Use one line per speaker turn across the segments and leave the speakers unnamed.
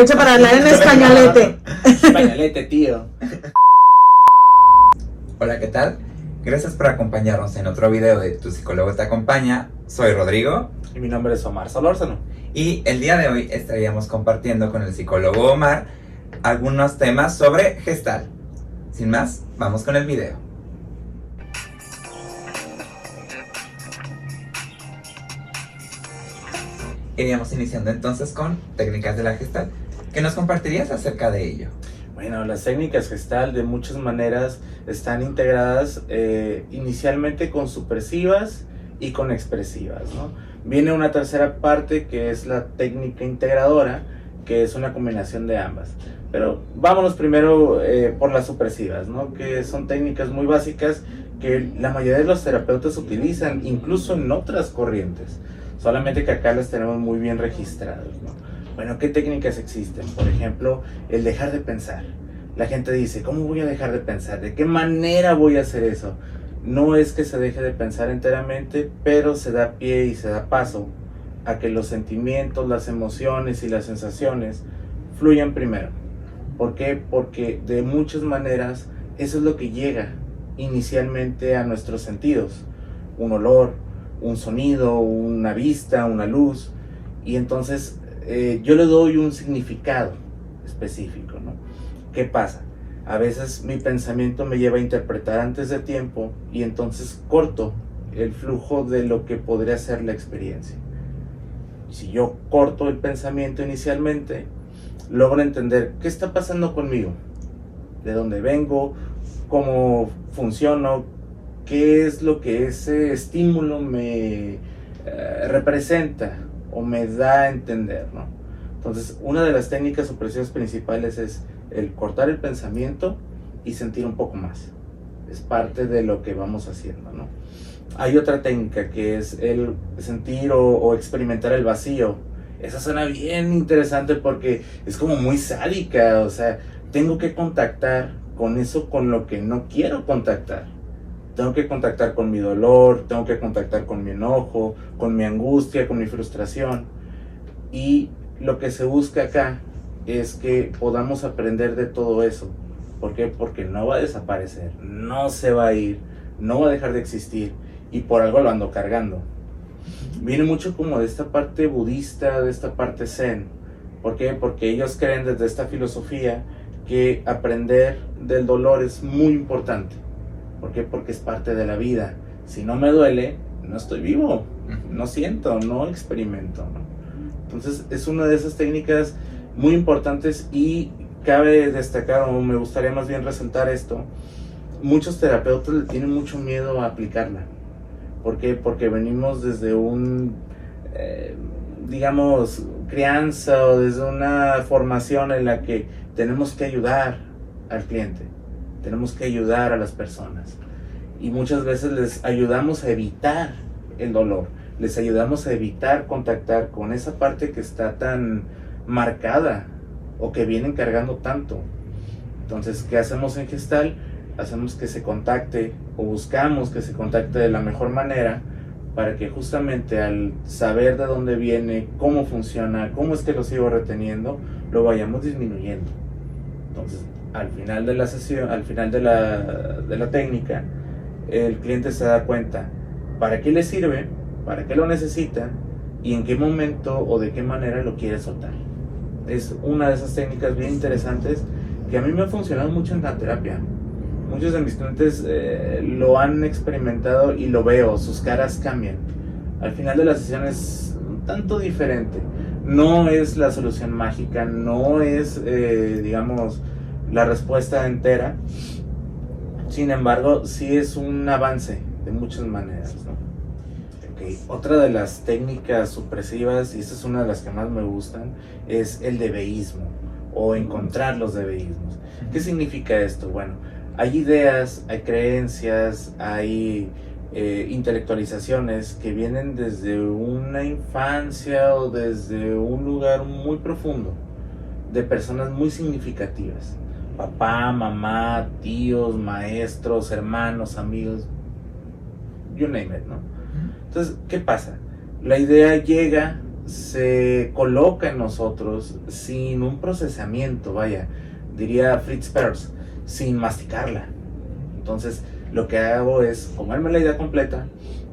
aprovecha para hablar en españolete.
Españolete, tío.
Hola, ¿qué tal? Gracias por acompañarnos en otro video de Tu psicólogo te acompaña. Soy Rodrigo
Y mi nombre es Omar Solórzano.
y el día de hoy estaríamos compartiendo con el psicólogo Omar algunos temas sobre gestal. Sin más, vamos con el video. Iríamos iniciando entonces con técnicas de la gestal. ¿Qué nos compartirías acerca de ello?
Bueno, las técnicas gestal de muchas maneras están integradas eh, inicialmente con supresivas y con expresivas. ¿no? Viene una tercera parte que es la técnica integradora, que es una combinación de ambas. Pero vámonos primero eh, por las supresivas, ¿no? que son técnicas muy básicas que la mayoría de los terapeutas utilizan, incluso en otras corrientes. Solamente que acá las tenemos muy bien registradas. ¿no? Bueno, ¿qué técnicas existen? Por ejemplo, el dejar de pensar. La gente dice, ¿cómo voy a dejar de pensar? ¿De qué manera voy a hacer eso? No es que se deje de pensar enteramente, pero se da pie y se da paso a que los sentimientos, las emociones y las sensaciones fluyan primero. ¿Por qué? Porque de muchas maneras eso es lo que llega inicialmente a nuestros sentidos. Un olor, un sonido, una vista, una luz. Y entonces eh, yo le doy un significado específico, ¿no? ¿Qué pasa? A veces mi pensamiento me lleva a interpretar antes de tiempo y entonces corto el flujo de lo que podría ser la experiencia. Si yo corto el pensamiento inicialmente, logro entender qué está pasando conmigo, de dónde vengo, cómo funciono, qué es lo que ese estímulo me eh, representa o me da a entender, ¿no? Entonces, una de las técnicas supresivas principales es el cortar el pensamiento y sentir un poco más. Es parte de lo que vamos haciendo, ¿no? Hay otra técnica que es el sentir o, o experimentar el vacío. Esa suena bien interesante porque es como muy sádica, o sea, tengo que contactar con eso con lo que no quiero contactar. Tengo que contactar con mi dolor, tengo que contactar con mi enojo, con mi angustia, con mi frustración. Y lo que se busca acá es que podamos aprender de todo eso. ¿Por qué? Porque no va a desaparecer, no se va a ir, no va a dejar de existir y por algo lo ando cargando. Viene mucho como de esta parte budista, de esta parte zen. ¿Por qué? Porque ellos creen desde esta filosofía que aprender del dolor es muy importante. ¿Por qué? Porque es parte de la vida. Si no me duele, no estoy vivo, no siento, no experimento. ¿no? Entonces es una de esas técnicas muy importantes y cabe destacar, o me gustaría más bien resaltar esto, muchos terapeutas le tienen mucho miedo a aplicarla. ¿Por qué? Porque venimos desde un, eh, digamos, crianza o desde una formación en la que tenemos que ayudar al cliente, tenemos que ayudar a las personas. Y muchas veces les ayudamos a evitar el dolor, les ayudamos a evitar contactar con esa parte que está tan marcada o que vienen cargando tanto. Entonces, ¿qué hacemos en Gestal? Hacemos que se contacte o buscamos que se contacte de la mejor manera para que justamente al saber de dónde viene, cómo funciona, cómo es que lo sigo reteniendo, lo vayamos disminuyendo. Entonces, al final de la sesión, al final de la, de la técnica, el cliente se da cuenta para qué le sirve, para qué lo necesita y en qué momento o de qué manera lo quiere soltar. Es una de esas técnicas bien interesantes que a mí me ha funcionado mucho en la terapia. Muchos de mis clientes eh, lo han experimentado y lo veo, sus caras cambian. Al final de la sesión es un tanto diferente. No es la solución mágica, no es, eh, digamos, la respuesta entera. Sin embargo, sí es un avance de muchas maneras. ¿no? Okay. Otra de las técnicas supresivas, y esta es una de las que más me gustan, es el debeísmo o encontrar los debeísmos. ¿Qué significa esto? Bueno, hay ideas, hay creencias, hay eh, intelectualizaciones que vienen desde una infancia o desde un lugar muy profundo de personas muy significativas. Papá, mamá, tíos, maestros, hermanos, amigos, you name it, ¿no? Entonces, ¿qué pasa? La idea llega, se coloca en nosotros sin un procesamiento, vaya, diría Fritz Perls, sin masticarla. Entonces, lo que hago es comerme la idea completa,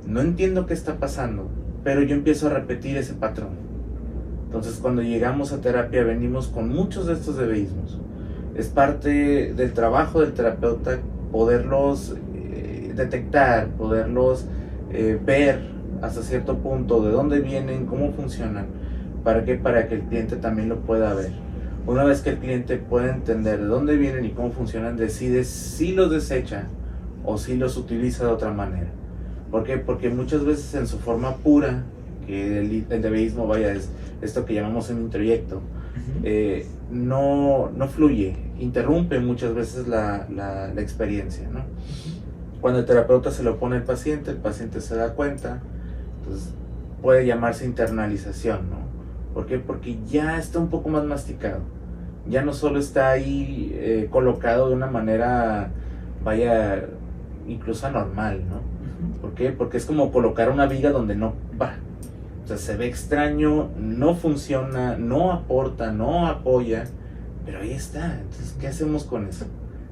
no entiendo qué está pasando, pero yo empiezo a repetir ese patrón. Entonces, cuando llegamos a terapia, venimos con muchos de estos debeísmos. Es parte del trabajo del terapeuta poderlos eh, detectar, poderlos eh, ver hasta cierto punto de dónde vienen, cómo funcionan, para que para que el cliente también lo pueda ver. Una vez que el cliente pueda entender de dónde vienen y cómo funcionan, decide si los desecha o si los utiliza de otra manera. ¿Por qué? Porque muchas veces en su forma pura, que el, el debeísmo vaya es esto que llamamos un introyecto, eh, no, no fluye, interrumpe muchas veces la, la, la experiencia. ¿no? Cuando el terapeuta se lo pone al paciente, el paciente se da cuenta, entonces puede llamarse internalización, ¿no? ¿Por qué? Porque ya está un poco más masticado. Ya no solo está ahí eh, colocado de una manera, vaya, incluso anormal, ¿no? ¿Por qué? Porque es como colocar una viga donde no va. O sea, se ve extraño, no funciona, no aporta, no apoya, pero ahí está. Entonces, ¿qué hacemos con eso?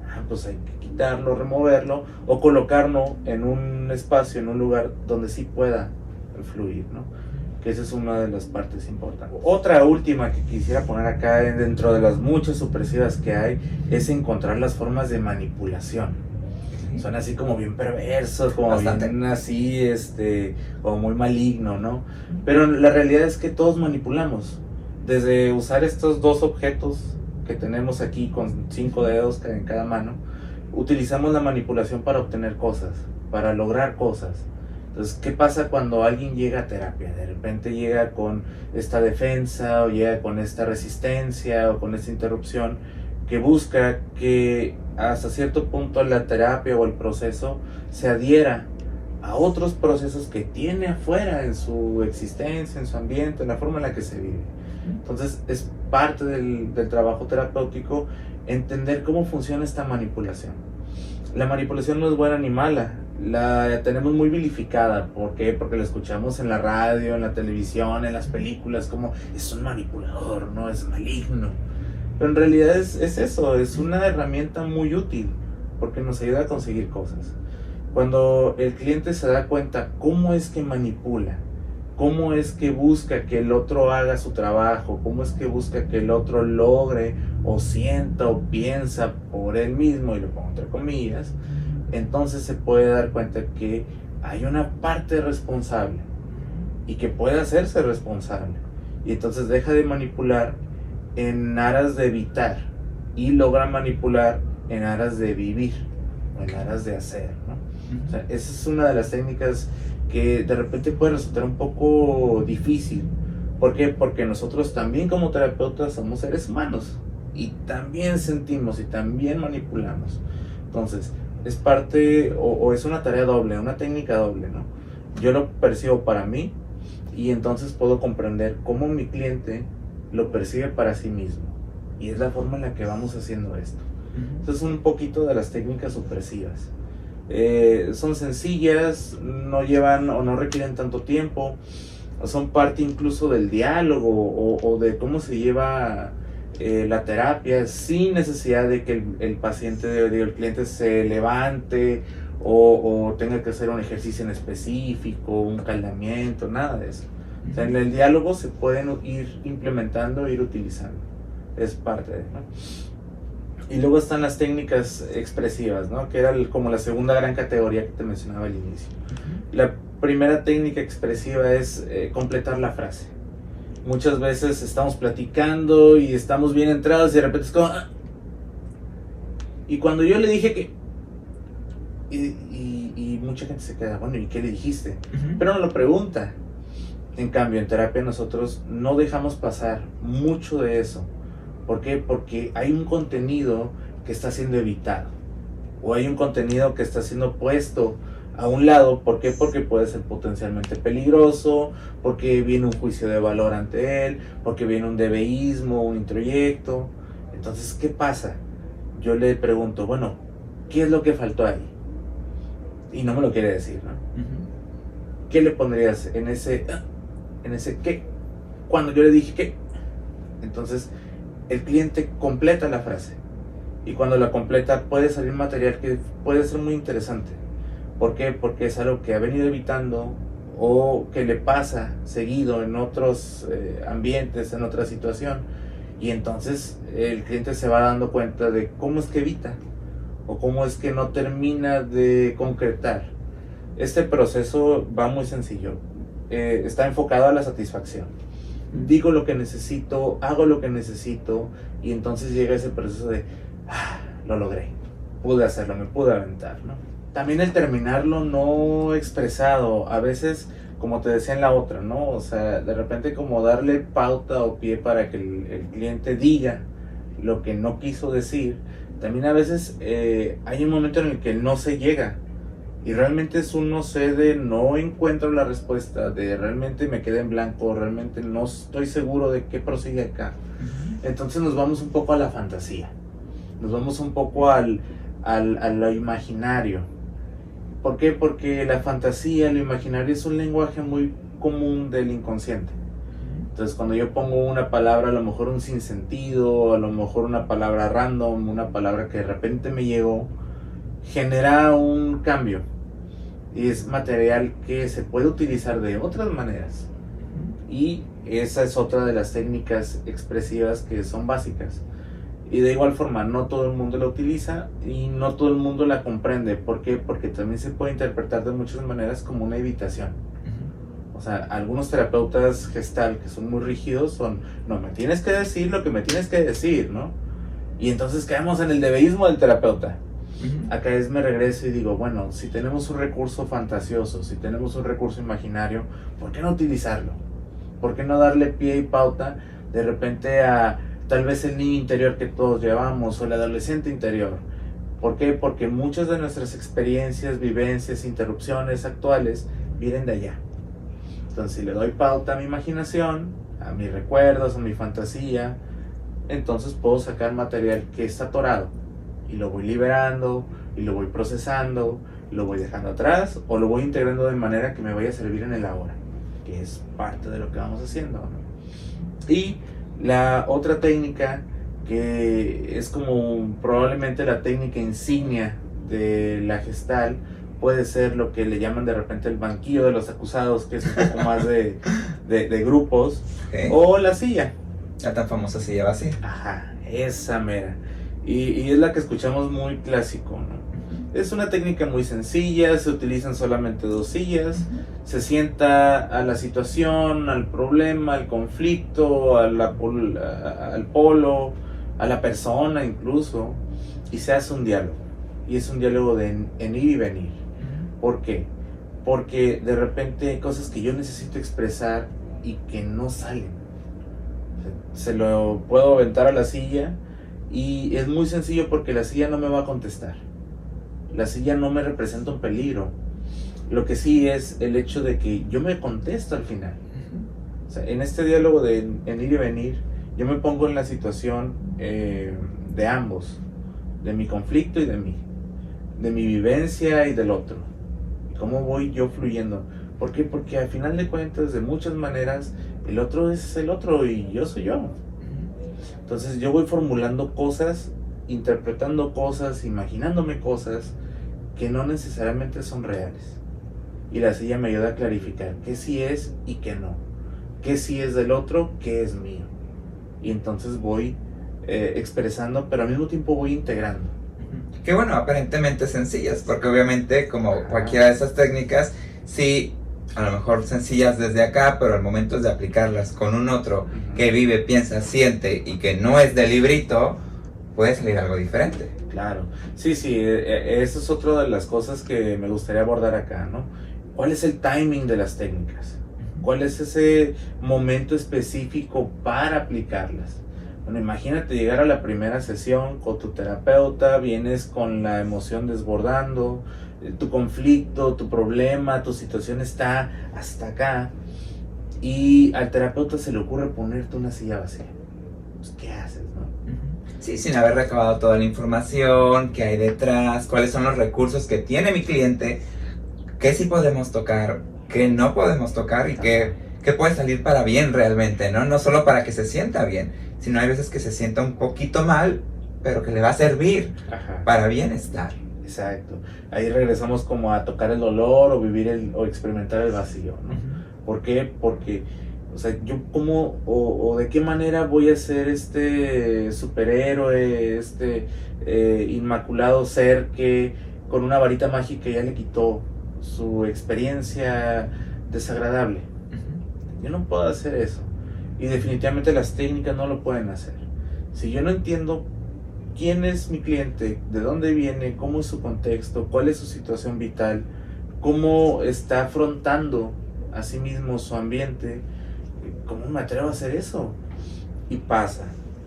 Ah, pues hay que quitarlo, removerlo o colocarlo en un espacio, en un lugar donde sí pueda fluir, ¿no? Que esa es una de las partes importantes. Otra última que quisiera poner acá dentro de las muchas supresivas que hay es encontrar las formas de manipulación. Son así como bien perversos, como
Bastante.
bien así, este, como muy maligno, ¿no? Pero la realidad es que todos manipulamos. Desde usar estos dos objetos que tenemos aquí con cinco dedos en cada mano, utilizamos la manipulación para obtener cosas, para lograr cosas. Entonces, ¿qué pasa cuando alguien llega a terapia? De repente llega con esta defensa o llega con esta resistencia o con esta interrupción que busca que hasta cierto punto la terapia o el proceso se adhiera a otros procesos que tiene afuera en su existencia, en su ambiente, en la forma en la que se vive. Entonces es parte del, del trabajo terapéutico entender cómo funciona esta manipulación. La manipulación no es buena ni mala, la tenemos muy vilificada. ¿Por qué? Porque la escuchamos en la radio, en la televisión, en las películas, como es un manipulador, no es maligno. Pero en realidad es, es eso, es una herramienta muy útil porque nos ayuda a conseguir cosas. Cuando el cliente se da cuenta cómo es que manipula, cómo es que busca que el otro haga su trabajo, cómo es que busca que el otro logre o sienta o piensa por él mismo, y lo pongo entre comillas, entonces se puede dar cuenta que hay una parte responsable y que puede hacerse responsable. Y entonces deja de manipular en aras de evitar y logra manipular en aras de vivir o en aras de hacer. ¿no? O sea, esa es una de las técnicas que de repente puede resultar un poco difícil. ¿Por qué? Porque nosotros también como terapeutas somos seres humanos y también sentimos y también manipulamos. Entonces, es parte o, o, es una tarea doble, una técnica doble, ¿no? Yo lo percibo para mí y entonces puedo comprender cómo mi cliente lo percibe para sí mismo. Y es la forma en la que vamos haciendo esto. Entonces, un poquito de las técnicas supresivas. Eh, son sencillas, no llevan o no requieren tanto tiempo, son parte incluso del diálogo o, o de cómo se lleva eh, la terapia sin necesidad de que el, el paciente, de, el cliente se levante o, o, tenga que hacer un ejercicio en específico, un calentamiento, nada de eso. O sea, en el diálogo se pueden ir implementando, ir utilizando. Es parte de, ¿no? Y luego están las técnicas expresivas, ¿no? Que era el, como la segunda gran categoría que te mencionaba al inicio. La primera técnica expresiva es eh, completar la frase. Muchas veces estamos platicando y estamos bien entrados y de repente es como... "Ah". Y cuando yo le dije que... Y, y, y mucha gente se queda, bueno, ¿y qué le dijiste? Pero no lo pregunta. En cambio, en terapia nosotros no dejamos pasar mucho de eso. ¿Por qué? Porque hay un contenido que está siendo evitado. O hay un contenido que está siendo puesto a un lado. ¿Por qué? Porque puede ser potencialmente peligroso, porque viene un juicio de valor ante él, porque viene un debeísmo, un introyecto. Entonces, ¿qué pasa? Yo le pregunto, bueno, ¿qué es lo que faltó ahí? Y no me lo quiere decir, ¿no? Uh -huh. ¿Qué le pondrías en ese, en ese qué? cuando yo le dije que, entonces el cliente completa la frase. Y cuando la completa puede salir material que puede ser muy interesante. ¿Por qué? Porque es algo que ha venido evitando o que le pasa seguido en otros eh, ambientes, en otra situación. Y entonces el cliente se va dando cuenta de cómo es que evita o cómo es que no termina de concretar. Este proceso va muy sencillo. Eh, está enfocado a la satisfacción. Digo lo que necesito, hago lo que necesito y entonces llega ese proceso de, ah, lo logré, pude hacerlo, me pude aventar. También el terminarlo no expresado, a veces, como te decía en la otra, ¿no? O sea, de repente como darle pauta o pie para que el, el cliente diga lo que no quiso decir, también a veces eh, hay un momento en el que no se llega y realmente es un no sé de no encuentro la respuesta, de realmente me quedé en blanco, realmente no estoy seguro de qué prosigue acá. Entonces nos vamos un poco a la fantasía, nos vamos un poco al, al, a lo imaginario. ¿Por qué? Porque la fantasía, lo imaginario es un lenguaje muy común del inconsciente. Entonces cuando yo pongo una palabra, a lo mejor un sinsentido, a lo mejor una palabra random, una palabra que de repente me llegó, genera un cambio. Y es material que se puede utilizar de otras maneras. Y esa es otra de las técnicas expresivas que son básicas. Y de igual forma, no todo el mundo la utiliza y no todo el mundo la comprende. ¿Por qué? Porque también se puede interpretar de muchas maneras como una evitación. O sea, algunos terapeutas gestal que son muy rígidos son, no, me tienes que decir lo que me tienes que decir, ¿no? Y entonces caemos en el debeísmo del terapeuta. Acá es me regreso y digo, bueno, si tenemos un recurso fantasioso, si tenemos un recurso imaginario, ¿por qué no utilizarlo? ¿Por qué no darle pie y pauta de repente a tal vez el niño interior que todos llevamos o el adolescente interior? ¿Por qué? Porque muchas de nuestras experiencias, vivencias, interrupciones actuales vienen de allá. Entonces, si le doy pauta a mi imaginación, a mis recuerdos, a mi fantasía, entonces puedo sacar material que está atorado y lo voy liberando y lo voy procesando, lo voy dejando atrás o lo voy integrando de manera que me vaya a servir en el ahora, que es parte de lo que vamos haciendo. Y la otra técnica que es como probablemente la técnica insignia de la gestal puede ser lo que le llaman de repente el banquillo de los acusados, que es un poco más de, de, de grupos,
Ok.
o la silla.
La tan famosa silla vacía.
Ajá, esa mera. Y, y es la que escuchamos muy clásico, ¿no? Es una técnica muy sencilla, se utilizan solamente dos sillas, se sienta a la situación, al problema, al conflicto, a la pol- a- al polo, a la persona incluso, y se hace un diálogo. Y es un diálogo de en, en ir y venir. ¿Por qué? Porque de repente hay cosas que yo necesito expresar y que no salen. Se lo puedo aventar a la silla y es muy sencillo porque la silla no me va a contestar. La silla no me representa un peligro. Lo que sí es el hecho de que yo me contesto al final. O sea, en este diálogo de en, en ir y venir, yo me pongo en la situación eh, de ambos, de mi conflicto y de mí, de mi vivencia y del otro. ¿Cómo voy yo fluyendo? ¿Por qué? Porque al final de cuentas, de muchas maneras, el otro es el otro y yo soy yo. Entonces yo voy formulando cosas, interpretando cosas, imaginándome cosas que no necesariamente son reales. Y la silla me ayuda a clarificar qué sí es y qué no. Qué sí es del otro, qué es mío. Y entonces voy eh, expresando, pero al mismo tiempo voy integrando.
Que bueno, aparentemente sencillas, porque obviamente como cualquiera de esas técnicas, sí, a lo mejor sencillas desde acá, pero al momento de aplicarlas con un otro que vive, piensa, siente y que no es de librito, puede salir algo diferente.
Claro, sí, sí, eh, eh, eso es otra de las cosas que me gustaría abordar acá, ¿no? ¿Cuál es el timing de las técnicas? ¿Cuál es ese momento específico para aplicarlas? Bueno, imagínate llegar a la primera sesión con tu terapeuta, vienes con la emoción desbordando, tu conflicto, tu problema, tu situación está hasta acá y al terapeuta se le ocurre ponerte una silla vacía. Pues, ¿Qué haces, no?
Sí, sin haber recabado toda la información, qué hay detrás, cuáles son los recursos que tiene mi cliente, qué sí podemos tocar, qué no podemos tocar y qué, que puede salir para bien realmente, ¿no? No solo para que se sienta bien, sino hay veces que se sienta un poquito mal, pero que le va a servir
Ajá.
para bienestar.
Exacto. Ahí regresamos como a tocar el dolor o vivir el, o experimentar el vacío, ¿no? ¿Por qué? Porque, o sea, yo cómo o, o de qué manera voy a ser este superhéroe, este eh, inmaculado ser que con una varita mágica ya le quitó su experiencia desagradable. Yo no puedo hacer eso. Y definitivamente las técnicas no lo pueden hacer. Si yo no entiendo quién es mi cliente, de dónde viene, cómo es su contexto, cuál es su situación vital, cómo está afrontando a sí mismo su ambiente, ¿cómo me atrevo a hacer eso? Y pasa,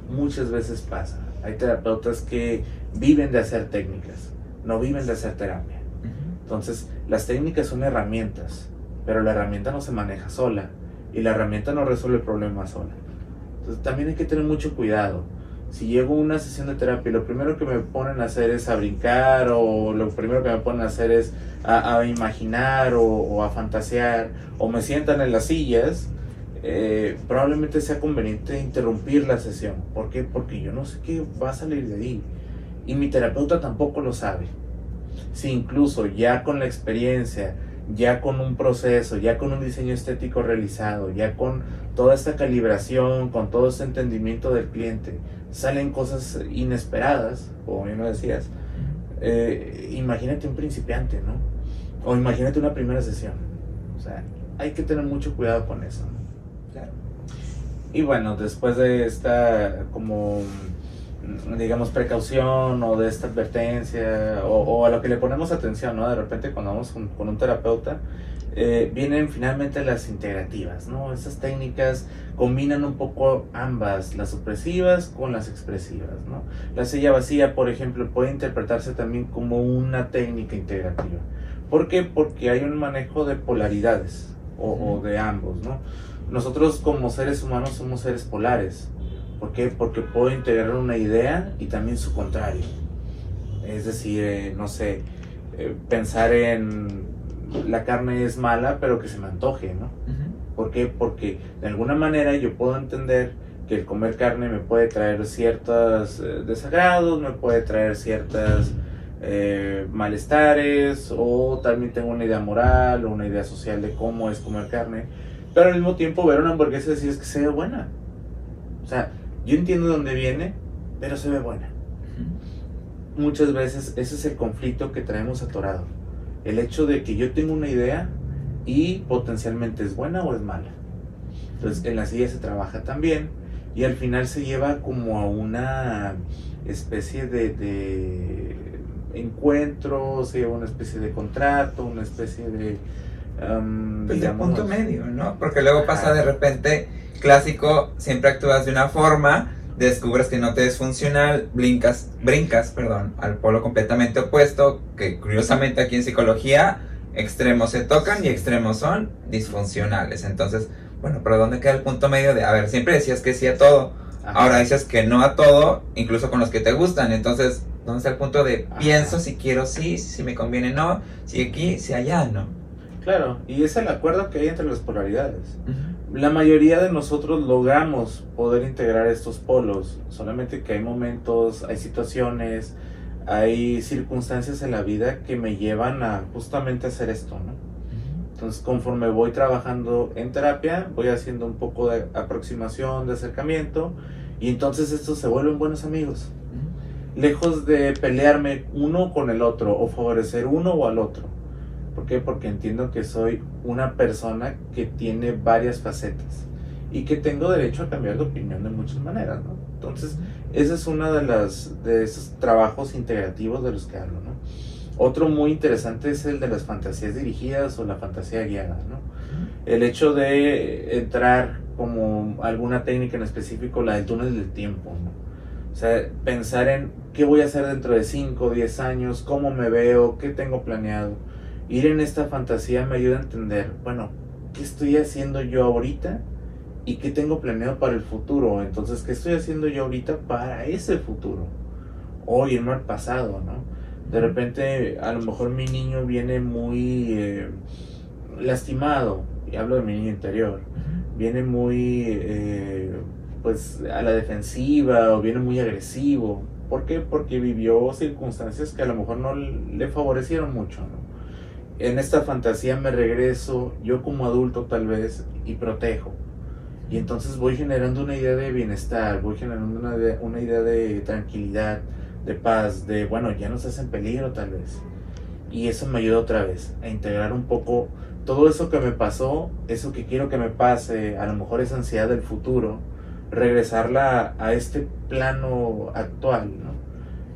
muchas veces pasa. Hay terapeutas que viven de hacer técnicas, no viven de hacer terapia. Entonces, las técnicas son herramientas, pero la herramienta no se maneja sola y la herramienta no resuelve el problema sola. Entonces, también hay que tener mucho cuidado. Si llego a una sesión de terapia y lo primero que me ponen a hacer es a brincar o lo primero que me ponen a hacer es a, a imaginar o, o, a fantasear o me sientan en las sillas, eh, probablemente sea conveniente interrumpir la sesión. ¿Por qué? Porque yo no sé qué va a salir de ahí y mi terapeuta tampoco lo sabe. Si incluso ya con la experiencia, ya con un proceso, ya con un diseño estético realizado, ya con toda esta calibración, con todo este entendimiento del cliente, salen cosas inesperadas, como bien lo decías, eh, imagínate un principiante, ¿no? O imagínate una primera sesión. O sea, hay que tener mucho cuidado con eso. ¿no?
Claro.
Y bueno, después de esta como digamos precaución o de esta advertencia o, o, a lo que le ponemos atención, ¿no? De repente cuando vamos con, con un terapeuta, eh, vienen finalmente las integrativas, ¿no? Esas técnicas combinan un poco ambas, las supresivas con las expresivas, ¿no? La silla vacía, por ejemplo, puede interpretarse también como una técnica integrativa. ¿Por qué? Porque hay un manejo de polaridades o, o de ambos, ¿no? Nosotros como seres humanos somos seres polares. ¿Por qué? Porque puedo integrar una idea y también su contrario. Es decir, eh, no sé, eh, pensar en la carne es mala, pero que se me antoje, ¿no? ¿Por qué? Porque de alguna manera yo puedo entender que el comer carne me puede traer ciertos eh, desagrados, me puede traer ciertas eh, malestares, o también tengo una idea moral o una idea social de cómo es comer carne, pero al mismo tiempo ver una hamburguesa y decir es que se ve buena. O sea, yo entiendo de dónde viene, pero se ve buena. Muchas veces ese es el conflicto que traemos atorado. El hecho de que yo tengo una idea y potencialmente es buena o es mala. Entonces en la silla se trabaja también y al final se lleva como a una especie de, de encuentro, se lleva una especie de contrato, una especie de... um,
Pues de punto medio, ¿no? Porque luego pasa de repente, clásico, siempre actúas de una forma, descubres que no te es funcional, brincas, brincas, perdón, al polo completamente opuesto, que curiosamente aquí en psicología, extremos se tocan y extremos son disfuncionales. Entonces, bueno, pero ¿dónde queda el punto medio de, a ver, siempre decías que sí a todo,
Ajá.
ahora dices que no a todo, incluso con los que te gustan, entonces, ¿dónde está el punto de
Ajá.
pienso si quiero sí, si me conviene no, si aquí, si allá no?
Claro, y es el acuerdo que hay entre las polaridades. La mayoría de nosotros logramos poder integrar estos polos, solamente que hay momentos, hay situaciones, hay circunstancias en la vida que me llevan a justamente hacer esto, ¿no? Entonces, conforme voy trabajando en terapia, voy haciendo un poco de aproximación, de acercamiento, y entonces estos se vuelven buenos amigos. Lejos de pelearme uno con el otro o favorecer uno o al otro. ¿Por qué? Porque entiendo que soy una persona que tiene varias facetas y que tengo derecho a cambiar de opinión de muchas maneras, ¿no? Entonces, ese es uno de, las, de esos trabajos integrativos de los que hablo, ¿no? Otro muy interesante es el de las fantasías dirigidas o la fantasía guiada, ¿no? El hecho de entrar como alguna técnica en específico, la del túnel del tiempo, ¿no? O sea, pensar en qué voy a hacer dentro de 5 o 10 años, cómo me veo, qué tengo planeado. Ir en esta fantasía me ayuda a entender, bueno, ¿qué estoy haciendo yo ahorita? ¿Y qué tengo planeado para el futuro? Entonces, ¿qué estoy haciendo yo ahorita para ese futuro? O irme al pasado, ¿no? De repente, a lo mejor mi niño viene muy eh, lastimado y hablo de mi niño interior, viene muy eh, pues a la defensiva o viene muy agresivo. ¿Por qué? Porque vivió circunstancias que a lo mejor no le favorecieron mucho. En esta fantasía me regreso yo como adulto tal vez y protejo. Y entonces voy generando una idea de bienestar, voy generando una, una idea de tranquilidad, de paz, de bueno, ya no estás en peligro tal vez. Y eso me ayuda otra vez a integrar un poco todo eso que me pasó, eso que quiero que me pase, a lo mejor esa ansiedad del futuro, regresarla a, este plano actual, ¿no?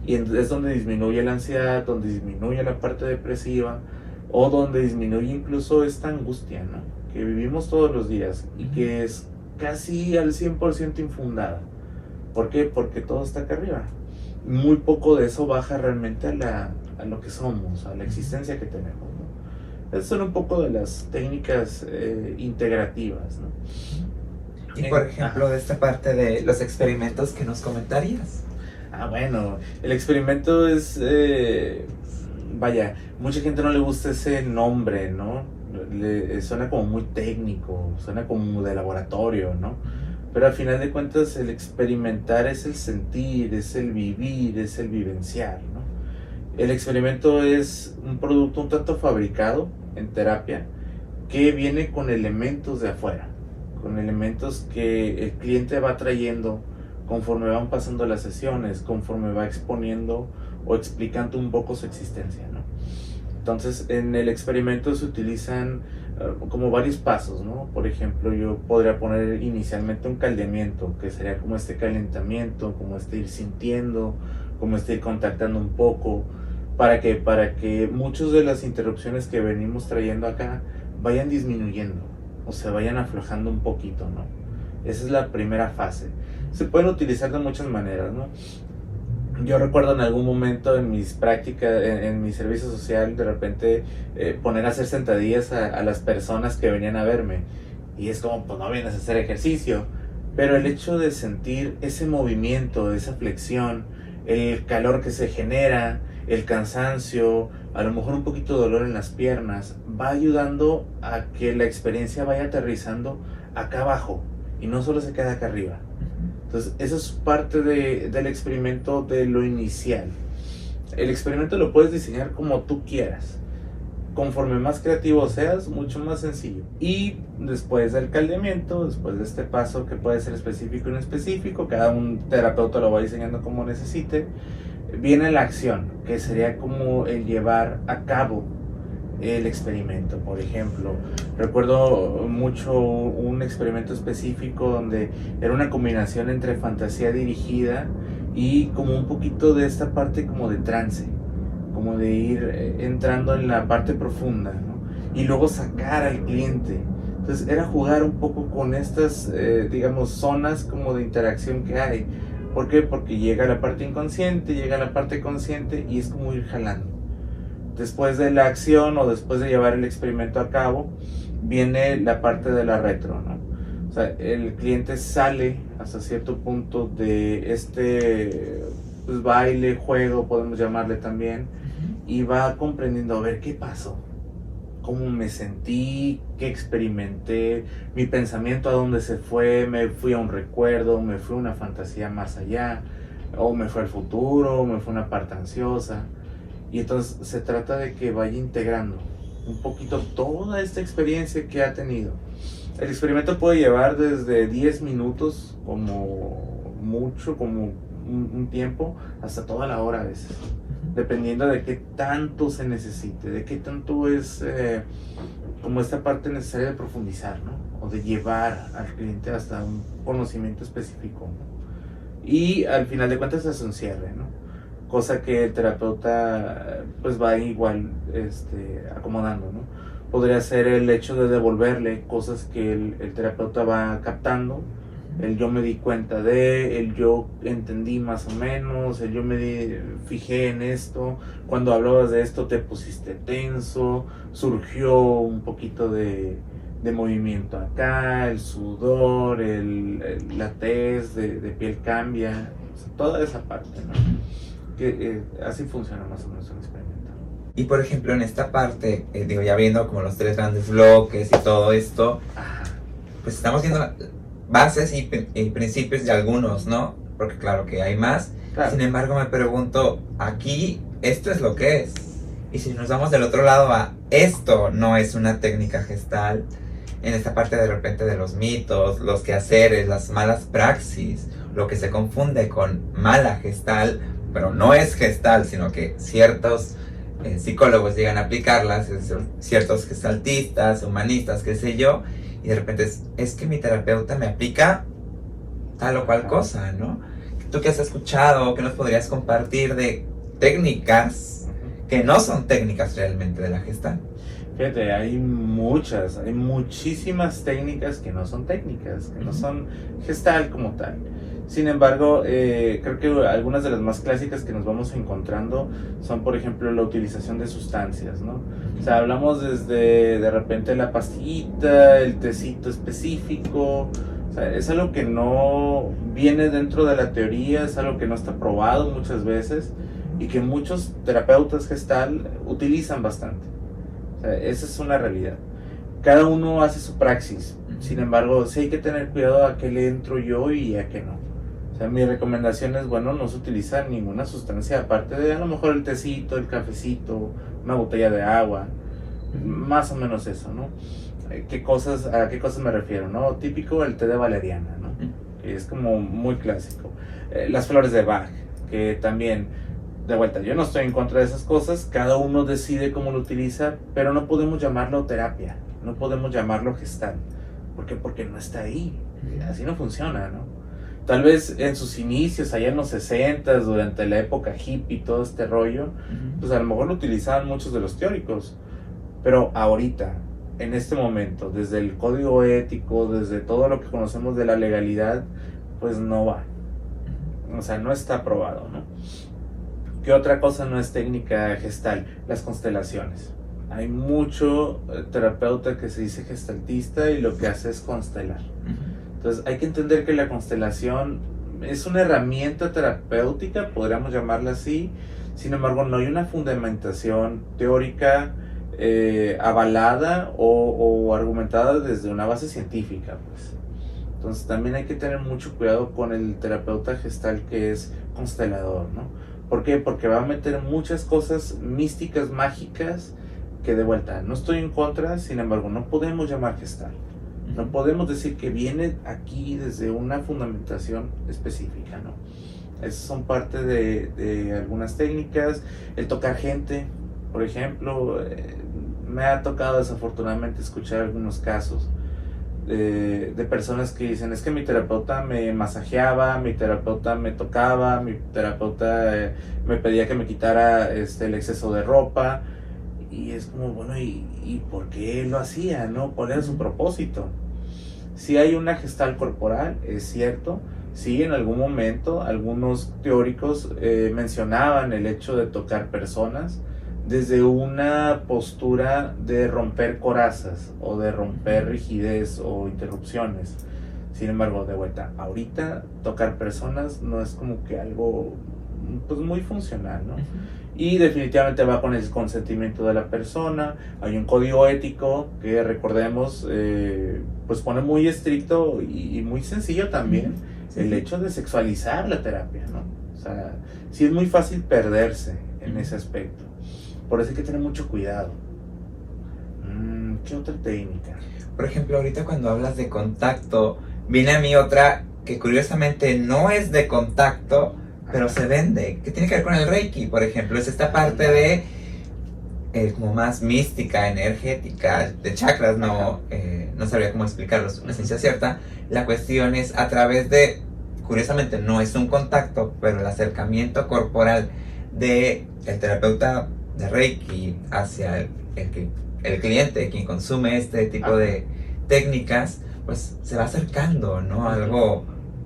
Y es donde disminuye la ansiedad, donde disminuye la parte depresiva, o donde disminuye incluso esta angustia, ¿no? Que vivimos todos los días y que es casi al 100% infundada. ¿Por qué? Porque todo está acá arriba. Muy poco de eso baja realmente a, la, a lo que somos, a la existencia que tenemos. Esas son un poco de las técnicas eh, integrativas. ¿no?
Y por ejemplo, de esta parte de los experimentos que nos comentarías.
Ah, bueno, el experimento es, eh, vaya, mucha gente no le gusta ese nombre, ¿no? Le, suena como muy técnico, suena como de laboratorio, ¿no? Pero al final de cuentas el experimentar es el sentir, es el vivir, es el vivenciar, ¿no? El experimento es un producto un tanto fabricado en terapia que viene con elementos de afuera, con elementos que el cliente va trayendo conforme van pasando las sesiones, conforme va exponiendo o explicando un poco su existencia. ¿no? Entonces, en el experimento se utilizan eh, como varios pasos, ¿no? Por ejemplo, yo podría poner inicialmente un caldeamiento, que sería como este calentamiento, como este ir sintiendo, como este ir contactando un poco, para que, para que muchas de las interrupciones que venimos trayendo acá vayan disminuyendo o se vayan aflojando un poquito, ¿no? Esa es la primera fase. Se pueden utilizar de muchas maneras, ¿no? Yo recuerdo en algún momento en mis prácticas, en, mi servicio social, de repente eh, poner a hacer sentadillas a, a, las personas que venían a verme. Y es como, pues no vienes a hacer ejercicio. Pero el hecho de sentir ese movimiento, esa flexión, el calor que se genera, el cansancio, a lo mejor un poquito de dolor en las piernas, va ayudando a que la experiencia vaya aterrizando acá abajo y no solo se queda acá arriba. Entonces, eso es parte de, del experimento de lo inicial. El experimento lo puedes diseñar como tú quieras. Conforme más creativo seas, mucho más sencillo. Y después del caldeamiento, después de este paso que puede ser específico no específico, cada un terapeuta lo va diseñando como necesite viene la acción, que sería como el llevar a cabo el experimento. Por ejemplo, recuerdo mucho un experimento específico donde era una combinación entre fantasía dirigida y como un poquito de esta parte como de trance, como de ir eh, entrando en la parte profunda y luego sacar al cliente. Entonces era jugar un poco con estas, eh, digamos, zonas como de interacción que hay ¿Por qué? Porque llega la parte inconsciente, llega la parte consciente y es como ir jalando. Después de la acción o después de llevar el experimento a cabo, viene la parte de la retro, ¿no? O sea, el cliente sale hasta cierto punto de este pues, baile, juego, podemos llamarle también, y va comprendiendo, a ver, ¿qué pasó? cómo me sentí, qué experimenté, mi pensamiento a dónde se fue, me fui a un recuerdo, me fui a una fantasía más allá, o me fue al futuro, me fue una parte ansiosa. Y entonces se trata de que vaya integrando un poquito toda esta experiencia que ha tenido. El experimento puede llevar desde 10 minutos como mucho, como un, un tiempo, hasta toda la hora a veces dependiendo de qué tanto se necesite, de qué tanto es eh, como esta parte necesaria de profundizar, ¿no? O de llevar al cliente hasta un conocimiento específico. Y al final de cuentas es un cierre, ¿no? Cosa que el terapeuta pues va igual este, acomodando, ¿no? Podría ser el hecho de devolverle cosas que el, el terapeuta va captando el yo me di cuenta de, el yo entendí más o menos, el yo me fijé en esto, cuando hablabas de esto te pusiste tenso, surgió un poquito de, movimiento acá, el sudor, el, la tez de, piel cambia, toda esa parte, ¿no? Que eh, así funciona más o menos un experimento.
Y por ejemplo, en esta parte, eh, digo, ya viendo como los tres grandes bloques y todo esto,
Ajá.
pues estamos viendo bases y, y principios de algunos, ¿no? Porque claro que hay más.
Claro.
Sin embargo, me pregunto, aquí esto es lo que es. Y si nos vamos del otro lado a esto no es una técnica gestal, en esta parte de repente de los mitos, los quehaceres, las malas praxis, lo que se confunde con mala gestal, pero no es gestal, sino que ciertos eh, psicólogos llegan a aplicarlas, ciertos gestaltistas, humanistas, qué sé yo, y de repente es, es que mi terapeuta me aplica tal o cual cosa, ¿no? ¿Tú qué has escuchado? ¿Qué nos podrías compartir de técnicas que no son técnicas realmente de la gestalt?
Fíjate, hay muchas, hay muchísimas técnicas que no son técnicas, que no son gestal como tal. Sin embargo, eh, creo que algunas de las más clásicas que nos vamos encontrando son, por ejemplo, la utilización de sustancias, ¿no? O sea, hablamos desde de repente la pastillita, el tecito específico. O sea, es algo que no viene dentro de la teoría, es algo que no está probado muchas veces y que muchos terapeutas gestal utilizan bastante. O sea, esa es una realidad. Cada uno hace su praxis. Sin embargo, sí hay que tener cuidado a qué le entro yo y a qué no. O sea, mi recomendación es, bueno, no se utiliza ninguna sustancia aparte de a lo mejor el tecito, el cafecito, una botella de agua. Más o menos eso, ¿no? Eh, ¿Qué cosas, ¿A qué cosas me refiero, no? Típico el té de valeriana, ¿no? Que es como muy clásico. Eh, las flores de Bach, que también, de vuelta, yo no estoy en contra de esas cosas, cada uno decide cómo lo utiliza, pero no podemos llamarlo terapia, no podemos llamarlo gestal. ¿Por qué? Porque no está ahí, así no funciona, ¿no? Tal vez en sus inicios, allá en los 60, durante la época hippie, todo este rollo, pues a lo mejor lo utilizaban muchos de los teóricos, pero ahorita, en este momento, desde el código ético, desde todo lo que conocemos de la legalidad, pues no va. O sea, no está aprobado, ¿no? ¿Qué otra cosa no es técnica gestal? Las constelaciones. Hay mucho eh, terapeuta que se dice gestaltista y lo que hace es constelar. Entonces hay que entender que la constelación es una herramienta terapéutica, podríamos llamarla así. Sin embargo, no hay una fundamentación teórica eh, avalada o, argumentada desde una base científica. Pues. Entonces también hay que tener mucho cuidado con el terapeuta gestal que es constelador, ¿no? ¿Por qué? Porque va a meter muchas cosas místicas, mágicas, que de vuelta no estoy en contra, sin embargo no podemos llamar gestal. No podemos decir que viene aquí desde una fundamentación específica, ¿no? Esas son parte de, de algunas técnicas. El tocar gente, por ejemplo, eh, me ha tocado desafortunadamente escuchar algunos casos de, de personas que dicen, es que mi terapeuta me masajeaba, mi terapeuta me tocaba, mi terapeuta eh, me pedía que me quitara este, el exceso de ropa. Y es como, bueno, ¿y, ¿y por qué lo hacía? ¿no? ¿Cuál era su propósito? Si hay una gestal corporal, es cierto. Sí, en algún momento algunos teóricos eh, mencionaban el hecho de tocar personas desde una postura de romper corazas o de romper rigidez o interrupciones. Sin embargo, de vuelta, ahorita tocar personas no es como que algo pues muy funcional, ¿no? Y definitivamente va con el consentimiento de la persona. Hay un código ético que recordemos, eh, pues pone muy estricto y, y muy sencillo también
Sí,
el hecho de sexualizar la terapia, ¿no? O sea, sí es muy fácil perderse en ese aspecto. Por eso hay que tener mucho cuidado. Mm, ¿Qué otra técnica?
Por ejemplo, ahorita cuando hablas de contacto, viene a mí otra que curiosamente no es de contacto, pero se vende, que tiene que ver con el Reiki, por ejemplo, es esta parte de eh, como más mística, energética, de chakras, no, eh, no sabría cómo explicarlo, es una ciencia cierta. La cuestión es a través de, curiosamente no es un contacto, pero el acercamiento corporal de el terapeuta de Reiki hacia el, el el cliente, quien consume este tipo
Ajá.
de técnicas, pues se va acercando, ¿no? Algo,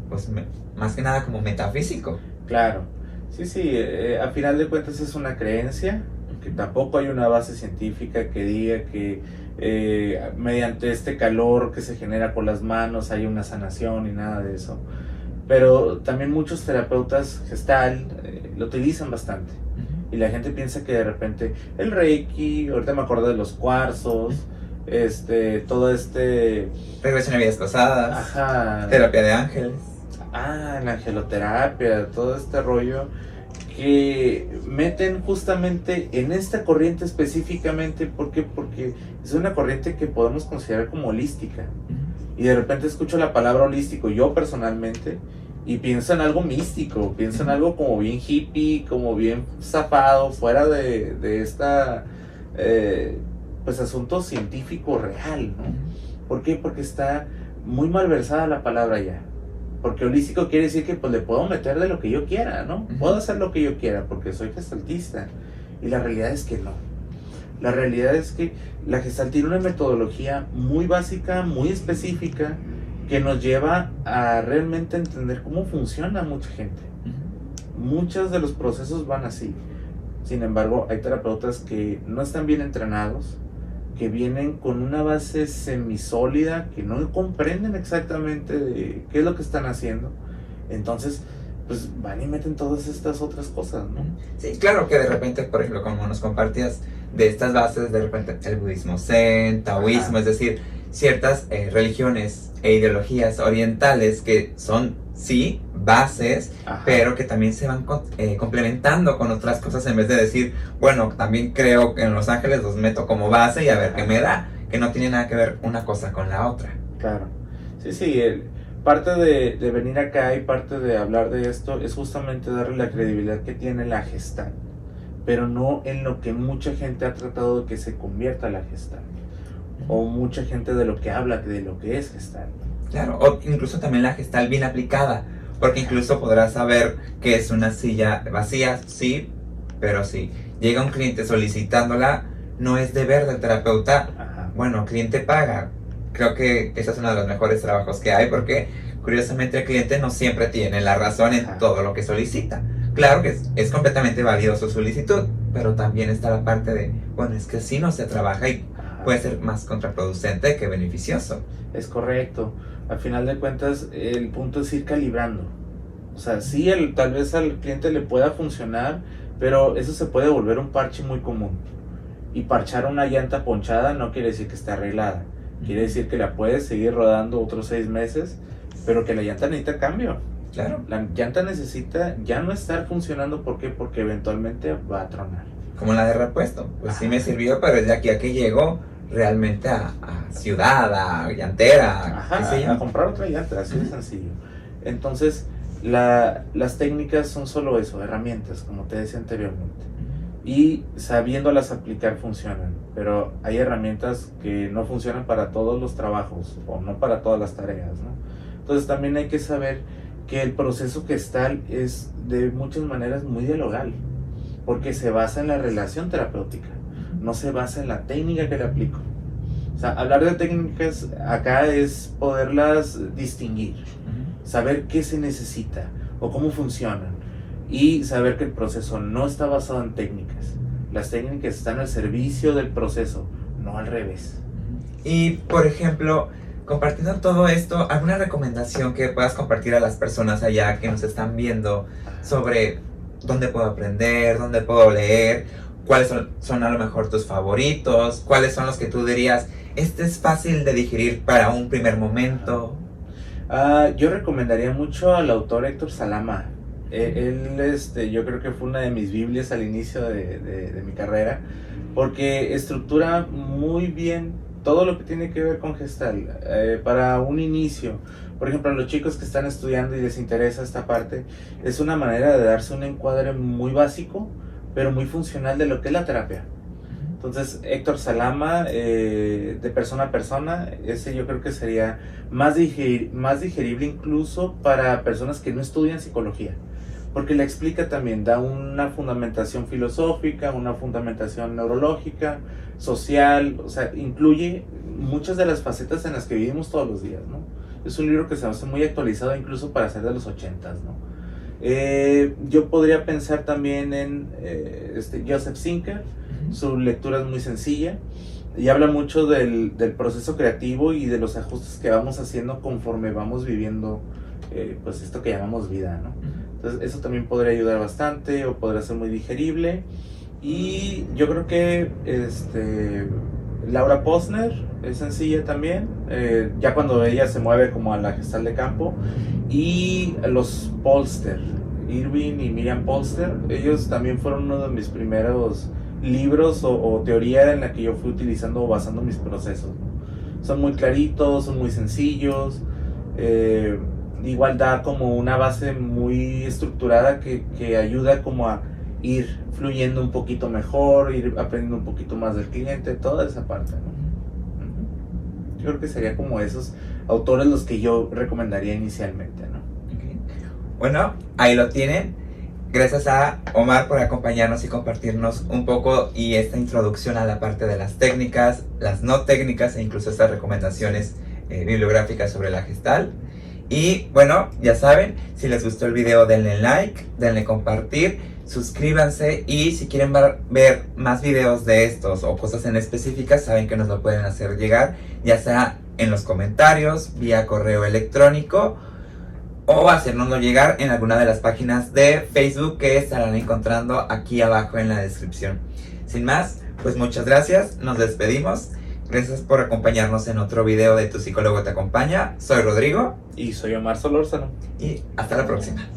pues me- más que nada como metafísico.
Claro, sí, sí, eh, a final de cuentas es una creencia, que tampoco hay una base científica que diga que eh, mediante este calor que se genera con las manos hay una sanación y nada de eso. Pero también muchos terapeutas gestal eh, lo utilizan bastante. Y la gente piensa que de repente el Reiki, ahorita me acuerdo de los cuarzos, este, todo este...
Regresión a vidas pasadas.
Ajá.
Terapia de ángeles.
Ah, la angeloterapia, todo este rollo que meten justamente en esta corriente específicamente, ¿por qué? Porque es una corriente que podemos considerar como holística. Y de repente escucho la palabra holístico, yo personalmente, y pienso en algo místico, pienso en algo como bien hippie, como bien zafado, fuera de, de esta, eh, pues asunto científico real, ¿no? ¿Por qué? Porque está muy malversada la palabra ya. Porque holístico quiere decir que pues le puedo meter de lo que yo quiera, ¿no? Puedo hacer lo que yo quiera porque soy gestaltista. Y la realidad es que no. La realidad es que la gestal tiene una metodología muy básica, muy específica, que nos lleva a realmente entender cómo funciona mucha gente. Muchos de los procesos van así. Sin embargo, hay terapeutas que no están bien entrenados, que vienen con una base semisólida, que no comprenden exactamente qué es lo que están haciendo. Entonces, pues van y meten todas estas otras cosas, ¿no?
Sí, claro que de repente, por ejemplo, como nos compartías de estas bases, de repente el budismo zen, taoísmo, es decir, ciertas eh, religiones e ideologías orientales que son, sí, bases, pero que también se van eh, complementando con otras cosas en vez de decir, bueno, también creo que en Los Ángeles los meto como base y a ver qué me da, que no tiene nada que ver una cosa con la otra.
Claro. Sí, sí, el, parte de, de, venir acá y parte de hablar de esto es justamente darle la credibilidad que tiene la gestalt, pero no en lo que mucha gente ha tratado de que se convierta la gestalt, o mucha gente de lo que habla de lo que es gestalt.
Claro, o incluso también la gestal bien aplicada porque incluso podrás saber que es una silla vacía, sí, pero sí. Llega un cliente solicitándola, no es deber del terapeuta. Bueno, cliente paga. Creo que ese es uno de los mejores trabajos que hay porque curiosamente el cliente no siempre tiene la razón en todo lo que solicita. Claro que es, completamente válido su solicitud, pero también está la parte de, bueno, es que si no se trabaja y puede ser más contraproducente que beneficioso.
Es correcto al final de cuentas el punto es ir calibrando. O sea, sí, el, tal vez al cliente le pueda funcionar, pero eso se puede volver un parche muy común. Y parchar una llanta ponchada no quiere decir que esté arreglada. Quiere decir que la puedes seguir rodando otros seis meses, pero que la llanta necesita cambio.
Claro.
La llanta necesita ya no estar funcionando. ¿Por qué? Porque eventualmente va a tronar.
Como la de repuesto. Pues sí me sirvió, pero de aquí a que llegó realmente a, ciudad, a llantera,
Ajá, a comprar otra llanta, así de sencillo. Entonces, la, las técnicas son solo eso, herramientas, como te decía anteriormente. Y sabiéndolas aplicar funcionan, pero hay herramientas que no funcionan para todos los trabajos o no para todas las tareas, ¿no? Entonces también hay que saber que el proceso gestal es de muchas maneras muy dialogal, porque se basa en la relación terapéutica no se basa en la técnica que le aplico. O sea, hablar de técnicas acá es poderlas distinguir, saber qué se necesita o cómo funcionan y saber que el proceso no está basado en técnicas. Las técnicas están al servicio del proceso, no al revés.
Y, por ejemplo, compartiendo todo esto, ¿alguna recomendación que puedas compartir a las personas allá que nos están viendo sobre dónde puedo aprender, dónde puedo leer cuáles son, a lo mejor tus favoritos, cuáles son los que tú dirías, este es fácil de digerir para un primer momento.
Ah, yo recomendaría mucho al autor Héctor Salama. E, él, este, yo creo que fue una de mis Biblias al inicio de, mi carrera, porque estructura muy bien todo lo que tiene que ver con gestal eh, para un inicio. Por ejemplo, a los chicos que están estudiando y les interesa esta parte, es una manera de darse un encuadre muy básico pero muy funcional de lo que es la terapia. Entonces, Héctor Salama, eh, de persona a persona, ese yo creo que sería más, más digerible incluso para personas que no estudian psicología, porque le explica también, da una fundamentación filosófica, una fundamentación neurológica, social, o sea, incluye muchas de las facetas en las que vivimos todos los días, ¿no? Es un libro que se hace muy actualizado incluso para ser de los ochentas, ¿no? Eh, yo podría pensar también en eh, este Joseph Zinker, su lectura es muy sencilla y habla mucho del, del, proceso creativo y de los ajustes que vamos haciendo conforme vamos viviendo eh, pues esto que llamamos vida, ¿no? Entonces eso también podría ayudar bastante o podría ser muy digerible. Y yo creo que este, Laura Posner es sencilla también, eh, ya cuando ella se mueve como a la gestal de campo. Y los Polster, Irving y Miriam Polster, ellos también fueron uno de mis primeros libros o, teoría en la que yo fui utilizando o basando mis procesos. Son muy claritos, son muy sencillos. Eh, igual da como una base muy estructurada que, que, ayuda como a ir fluyendo un poquito mejor, ir aprendiendo un poquito más del cliente, toda esa parte. Yo creo que sería como esos autores los que yo recomendaría inicialmente. ¿no?
Bueno, ahí lo tienen. Gracias a Omar por acompañarnos y compartirnos un poco y esta introducción a la parte de las técnicas, las no técnicas e incluso estas recomendaciones eh, bibliográficas sobre la gestal. Y bueno, ya saben, si les gustó el video denle like, denle compartir, suscríbanse y si quieren ver más videos de estos o cosas en específicas, saben que nos lo pueden hacer llegar, ya sea en los comentarios, vía correo electrónico o hacernoslo llegar en alguna de las páginas de Facebook que estarán encontrando aquí abajo en la descripción. Sin más, pues muchas gracias, nos despedimos. Gracias por acompañarnos en otro video de Tu psicólogo te acompaña. Soy Rodrigo.
Y soy Omar Solórzano.
Y hasta la próxima.